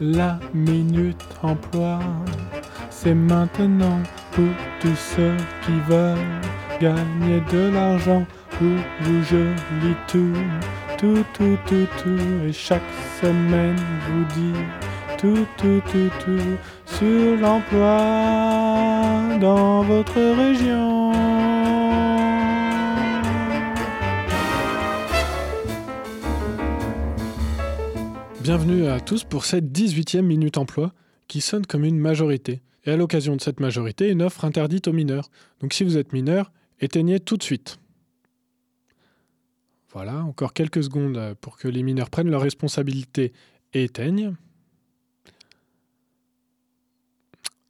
La minute emploi, c'est maintenant pour tous ceux qui veulent gagner de l'argent. Pour vous, je lis tout, tout, tout, tout, tout. Et chaque semaine, vous dit tout, tout, tout, tout sur l'emploi dans votre région. Bienvenue à tous pour cette 18e Minute Emploi qui sonne comme une majorité. Et à l'occasion de cette majorité, une offre interdite aux mineurs. Donc si vous êtes mineur, éteignez tout de suite. Voilà, encore quelques secondes pour que les mineurs prennent leurs responsabilités et éteignent.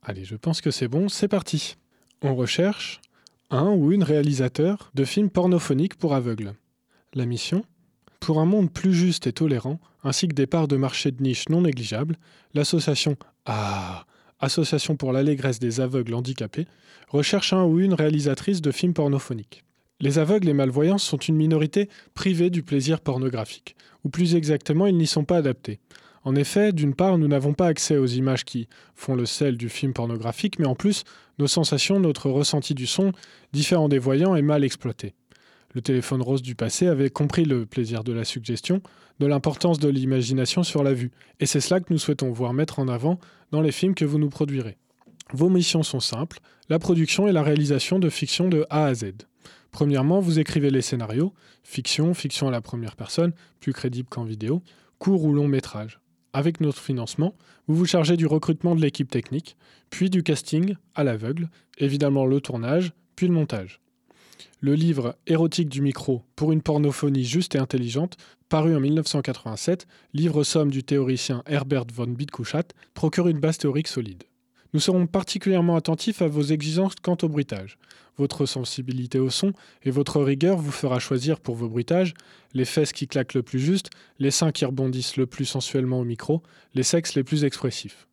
Allez, je pense que c'est bon, c'est parti. On recherche un ou une réalisateur de films pornophoniques pour aveugles. La mission? Pour un monde plus juste et tolérant, ainsi que des parts de marché de niche non négligeables, l'association Ah Association pour l'allégresse des aveugles handicapés recherche un ou une réalisatrice de films pornophoniques. Les aveugles et malvoyants sont une minorité privée du plaisir pornographique, ou plus exactement, ils n'y sont pas adaptés. En effet, d'une part, nous n'avons pas accès aux images qui font le sel du film pornographique, mais en plus, nos sensations, notre ressenti du son, différent des voyants, est mal exploité. Le téléphone rose du passé avait compris le plaisir de la suggestion, de l'importance de l'imagination sur la vue, et c'est cela que nous souhaitons voir mettre en avant dans les films que vous nous produirez. Vos missions sont simples, la production et la réalisation de fiction de A à Z. Premièrement, vous écrivez les scénarios, fiction, fiction à la première personne, plus crédible qu'en vidéo, court ou long métrage. Avec notre financement, vous vous chargez du recrutement de l'équipe technique, puis du casting à l'aveugle, évidemment le tournage, puis le montage le livre Érotique du micro pour une pornophonie juste et intelligente, paru en 1987, livre somme du théoricien Herbert von Bidkuchat, procure une base théorique solide. Nous serons particulièrement attentifs à vos exigences quant au bruitage. Votre sensibilité au son et votre rigueur vous fera choisir pour vos bruitages les fesses qui claquent le plus juste, les seins qui rebondissent le plus sensuellement au micro, les sexes les plus expressifs.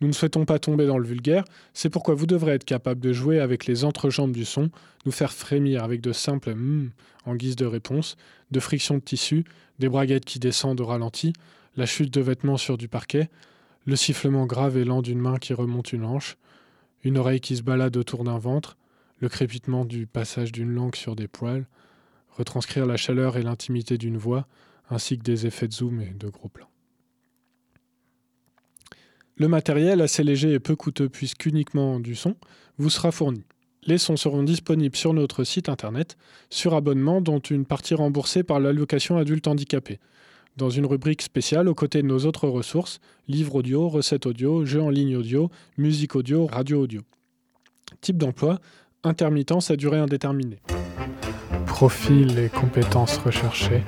Nous ne souhaitons pas tomber dans le vulgaire, c'est pourquoi vous devrez être capable de jouer avec les entrejambes du son, nous faire frémir avec de simples mm en guise de réponse, de friction de tissu, des braguettes qui descendent au ralenti, la chute de vêtements sur du parquet, le sifflement grave et lent d'une main qui remonte une hanche, une oreille qui se balade autour d'un ventre, le crépitement du passage d'une langue sur des poils, retranscrire la chaleur et l'intimité d'une voix, ainsi que des effets de zoom et de gros plans. Le matériel, assez léger et peu coûteux puisqu'uniquement du son, vous sera fourni. Les sons seront disponibles sur notre site internet, sur abonnement, dont une partie remboursée par l'allocation adulte handicapé, dans une rubrique spéciale aux côtés de nos autres ressources livres audio, recettes audio, jeux en ligne audio, musique audio, radio audio. Type d'emploi intermittence à durée indéterminée. Profil et compétences recherchées.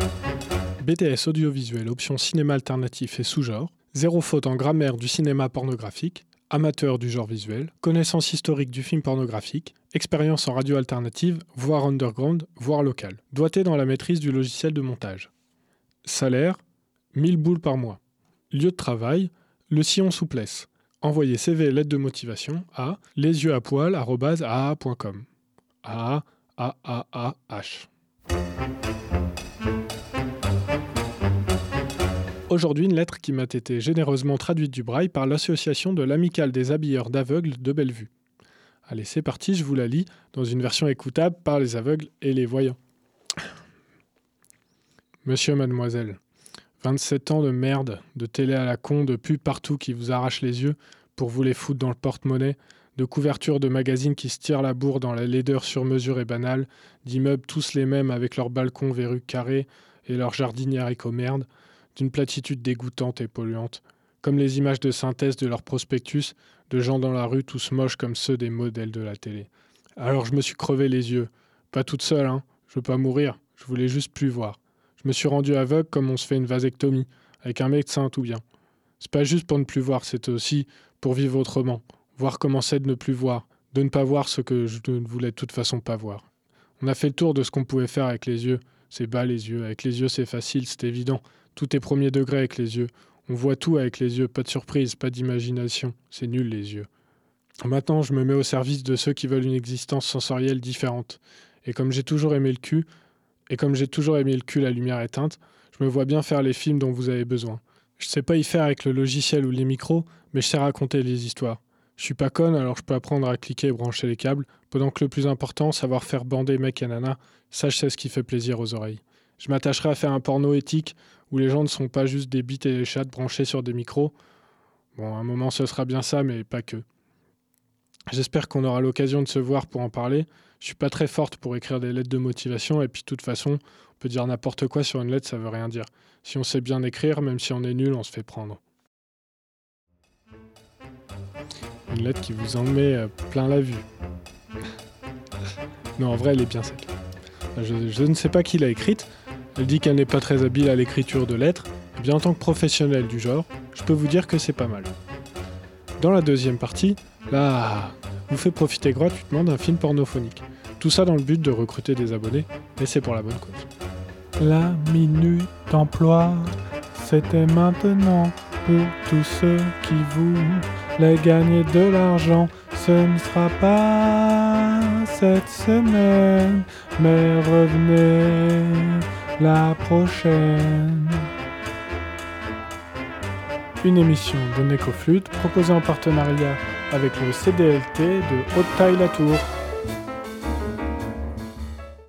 BTS audiovisuel, option cinéma alternatif et sous-genre. Zéro faute en grammaire du cinéma pornographique, amateur du genre visuel, connaissance historique du film pornographique, expérience en radio alternative, voire underground, voire local. Doigté dans la maîtrise du logiciel de montage. Salaire 1000 boules par mois. Lieu de travail le sillon souplesse. Envoyez CV et lettre de motivation à lesyeuxapoil.com. A A A A H. Aujourd'hui, une lettre qui m'a été généreusement traduite du braille par l'association de l'Amicale des habilleurs d'aveugles de Bellevue. Allez, c'est parti, je vous la lis dans une version écoutable par les aveugles et les voyants. Monsieur, mademoiselle, 27 ans de merde, de télé à la con, de pub partout qui vous arrache les yeux pour vous les foutre dans le porte-monnaie, de couvertures de magazines qui se tirent la bourre dans la laideur sur mesure et banale, d'immeubles tous les mêmes avec leurs balcons verrues carrés et leurs jardinières éco-merde, d'une platitude dégoûtante et polluante, comme les images de synthèse de leur prospectus, de gens dans la rue tous moches comme ceux des modèles de la télé. Alors je me suis crevé les yeux. Pas toute seule, hein. Je veux pas mourir. Je voulais juste plus voir. Je me suis rendu aveugle comme on se fait une vasectomie, avec un médecin tout bien. C'est pas juste pour ne plus voir, c'est aussi pour vivre autrement. Voir comment c'est de ne plus voir, de ne pas voir ce que je ne voulais de toute façon pas voir. On a fait le tour de ce qu'on pouvait faire avec les yeux. C'est bas les yeux. Avec les yeux, c'est facile, c'est évident. Tout est premier degré avec les yeux. On voit tout avec les yeux, pas de surprise, pas d'imagination. C'est nul les yeux. Maintenant, je me mets au service de ceux qui veulent une existence sensorielle différente. Et comme j'ai toujours aimé le cul, et comme j'ai toujours aimé le cul la lumière éteinte, je me vois bien faire les films dont vous avez besoin. Je sais pas y faire avec le logiciel ou les micros, mais je sais raconter les histoires. Je suis pas conne, alors je peux apprendre à cliquer et brancher les câbles, pendant que le plus important, savoir faire bander mec et nana, ça je ce qui fait plaisir aux oreilles. Je m'attacherai à faire un porno éthique où les gens ne sont pas juste des bites et des chattes branchés sur des micros. Bon, à un moment ce sera bien ça, mais pas que. J'espère qu'on aura l'occasion de se voir pour en parler. Je suis pas très forte pour écrire des lettres de motivation, et puis de toute façon, on peut dire n'importe quoi sur une lettre, ça veut rien dire. Si on sait bien écrire, même si on est nul, on se fait prendre. Une lettre qui vous en met euh, plein la vue. non, en vrai, elle est bien je, je, ne sais pas qui l'a écrite. Elle dit qu'elle n'est pas très habile à l'écriture de lettres. Et bien, en tant que professionnel du genre, je peux vous dire que c'est pas mal. Dans la deuxième partie, là, vous fait profiter gratuitement d'un film pornophonique. Tout ça dans le but de recruter des abonnés, et c'est pour la bonne cause. La minute emploi, c'était maintenant pour tous ceux qui voulaient gagner de l'argent. Ce ne sera pas cette semaine, mais revenez la prochaine. Une émission de Necoflute proposée en partenariat avec le CDLT de Haute-Taille-la-Tour.